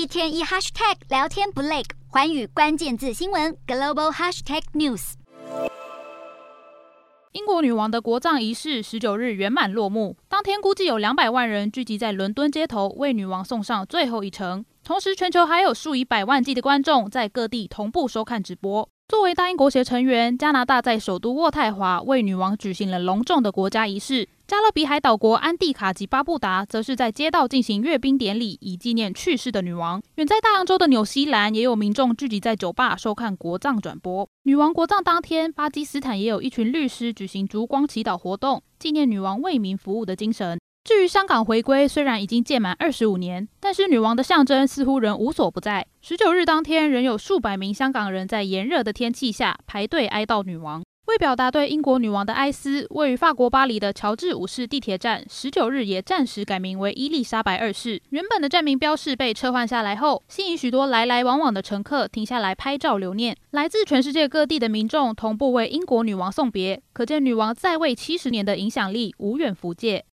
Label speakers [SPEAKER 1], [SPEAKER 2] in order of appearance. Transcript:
[SPEAKER 1] 一天一 hashtag 聊天不累，寰宇关键字新闻 global hashtag news。
[SPEAKER 2] 英国女王的国葬仪式十九日圆满落幕，当天估计有两百万人聚集在伦敦街头，为女王送上最后一程。同时，全球还有数以百万计的观众在各地同步收看直播。作为大英国协成员，加拿大在首都渥太华为女王举行了隆重的国家仪式。加勒比海岛国安蒂卡及巴布达则是在街道进行阅兵典礼，以纪念去世的女王。远在大洋洲的纽西兰也有民众聚集在酒吧收看国葬转播。女王国葬当天，巴基斯坦也有一群律师举行烛光祈祷活动，纪念女王为民服务的精神。至于香港回归，虽然已经届满二十五年，但是女王的象征似乎仍无所不在。十九日当天，仍有数百名香港人在炎热的天气下排队哀悼女王。为表达对英国女王的哀思，位于法国巴黎的乔治五世地铁站，十九日也暂时改名为伊丽莎白二世。原本的站名标示被撤换下来后，吸引许多来来往往的乘客停下来拍照留念。来自全世界各地的民众同步为英国女王送别，可见女王在位七十年的影响力无远弗届。